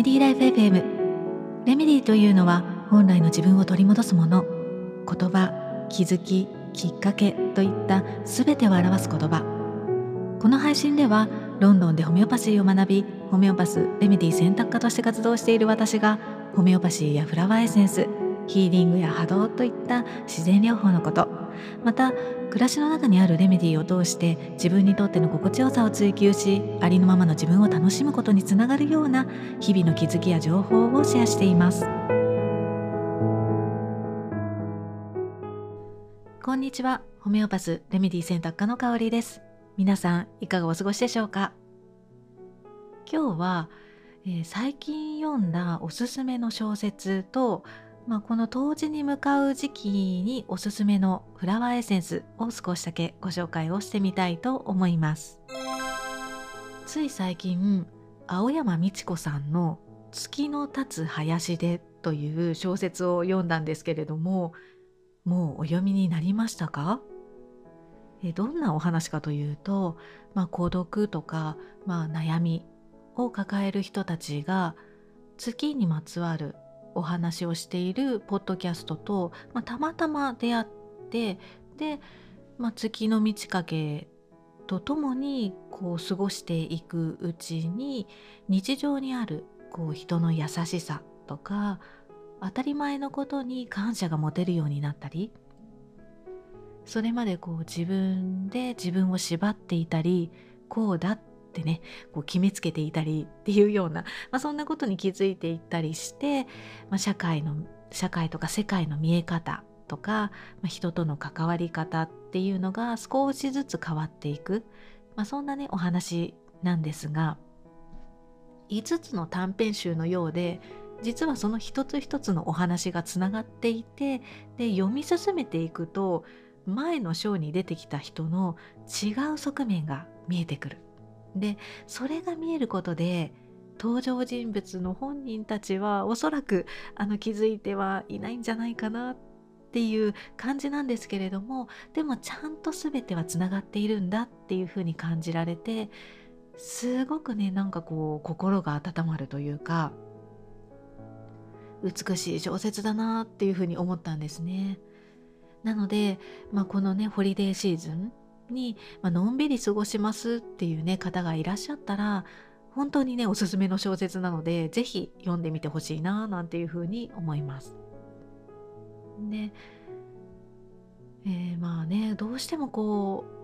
メディーライフ FM レメディーというのは本来の自分を取り戻すもの。言葉気づききっかけといった全てを表す言葉。この配信ではロンドンでホメオパシーを学びホメオパスレメディ選択科として活動している私がホメオパシーやフラワーエッセンスヒーリングや波動といった自然療法のこと。また暮らしの中にあるレメディーを通して自分にとっての心地よさを追求しありのままの自分を楽しむことにつながるような日々の気づきや情報をシェアしています。こんにちは。ホメオパスレメディ選択科の香りです。皆さんいかがお過ごしでしょうか？今日は、えー、最近読んだおすすめの小説とまあ、この冬至に向かう時期におすすめのフラワーエッセンスを少しだけご紹介をしてみたいと思います。つい最近青山美智子さんの「月の立つ林で」という小説を読んだんですけれどももうお読みになりましたか？えどんなお話かというと、まあ、孤独とか、まあ、悩みを抱える人たちが月にまつわるお話をしているポッドキャストと、まあ、たまたま出会ってで、まあ、月の満ち欠けとともにこう過ごしていくうちに日常にあるこう人の優しさとか当たり前のことに感謝が持てるようになったりそれまでこう自分で自分を縛っていたりこうだっってねこう決めつけていたりっていうような、まあ、そんなことに気づいていったりして、まあ、社会の社会とか世界の見え方とか、まあ、人との関わり方っていうのが少しずつ変わっていく、まあ、そんなねお話なんですが5つの短編集のようで実はその一つ一つのお話がつながっていてで読み進めていくと前の章に出てきた人の違う側面が見えてくる。でそれが見えることで登場人物の本人たちはおそらくあの気づいてはいないんじゃないかなっていう感じなんですけれどもでもちゃんと全てはつながっているんだっていうふうに感じられてすごくねなんかこう心が温まるというか美しい小説だなっていうふうに思ったんですね。なので、まあ、このねホリデーシーズンに、まあのんびり過ごしますっていうね方がいらっしゃったら本当にねおすすめの小説なので是非読んでみてほしいななんていうふうに思います。で、えー、まあねどうしてもこう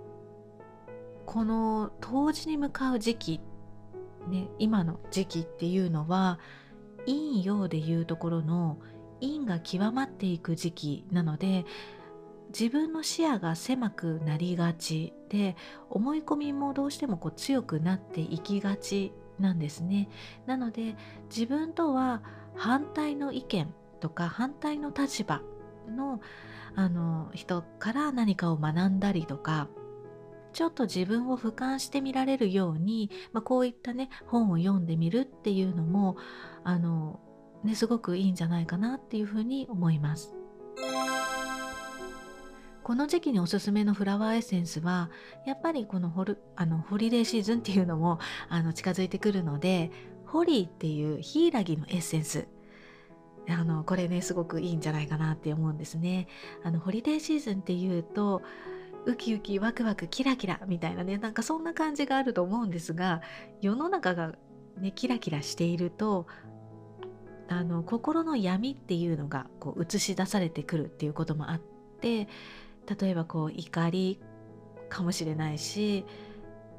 この冬至に向かう時期、ね、今の時期っていうのは陰陽でいうところの陰が極まっていく時期なので自分の視野が狭くなりがちで思い込みもどうしてもこう強くなっていきがちなんですね。なので自分とは反対の意見とか反対の立場のあの人から何かを学んだりとかちょっと自分を俯瞰してみられるように、まあ、こういったね本を読んでみるっていうのもあの、ね、すごくいいんじゃないかなっていうふうに思います。この時期におすすめのフラワーエッセンスはやっぱりこのホルあのホリデーシーズンっていうのもあの近づいてくるのでホリーっていうヒイラギのエッセンスあのこれねすごくいいんじゃないかなって思うんですね。あのホリデーシーズンっていうとウキウキワクワクキラキラみたいなねなんかそんな感じがあると思うんですが世の中がねキラキラしているとあの心の闇っていうのがこう映し出されてくるっていうこともあって例えばこう怒りかもしれないし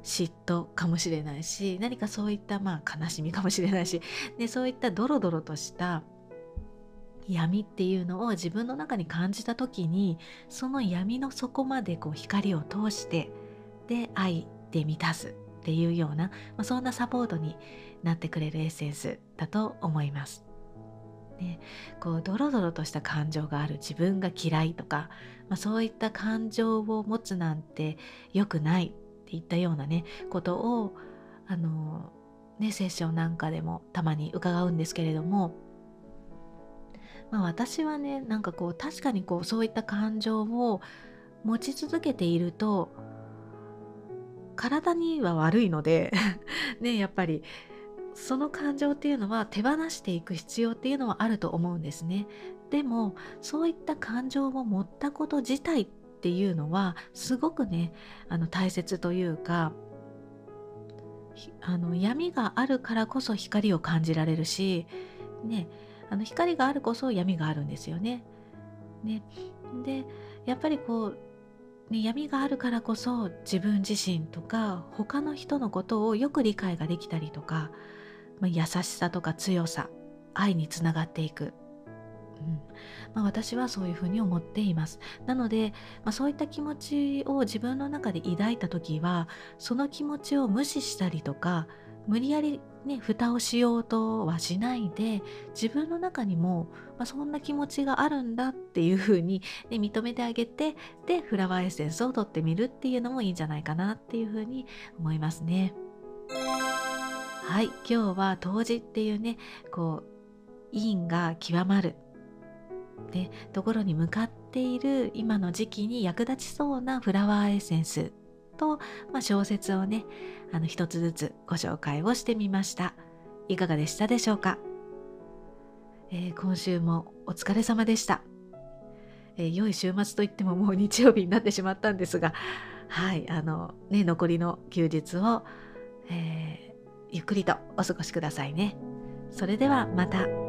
嫉妬かもしれないし何かそういったまあ悲しみかもしれないしでそういったドロドロとした闇っていうのを自分の中に感じた時にその闇の底までこう光を通してで愛で満たすっていうような、まあ、そんなサポートになってくれるエッセンスだと思います。ね、こうドロドロとした感情がある自分が嫌いとか、まあ、そういった感情を持つなんて良くないっていったようなねことをあのねセッションなんかでもたまに伺うんですけれども、まあ、私はねなんかこう確かにこうそういった感情を持ち続けていると体には悪いので ねやっぱりその感情っていうのは手放していく必要っていうのはあると思うんですね。でもそういった感情を持ったこと自体っていうのはすごくねあの大切というかあの闇があるからこそ光を感じられるし、ね、あの光があるこそ闇があるんですよね。ねでやっぱりこうね、闇があるからこそ自分自身とか他の人のことをよく理解ができたりとか、まあ、優しさとか強さ愛につながっていく、うん。まあ、私はそういうふうに思っています。なので、まあ、そういった気持ちを自分の中で抱いた時はその気持ちを無視したりとか無理やりね蓋をしようとはしないで自分の中にも、まあ、そんな気持ちがあるんだっていうふうに、ね、認めてあげてでフラワーエッセンスを取ってみるっていうのもいいんじゃないかなっていうふうに思いますね。はい今日は冬至っていうねこう陰が極まる。でところに向かっている今の時期に役立ちそうなフラワーエッセンスと、まあ、小説をねあの一つずつご紹介をしてみました。いかがでしたでしょうか、えー、今週もお疲れ様でした、えー、良い週末といってももう日曜日になってしまったんですがはいあのね残りの休日を、えー、ゆっくりとお過ごしくださいねそれではまた。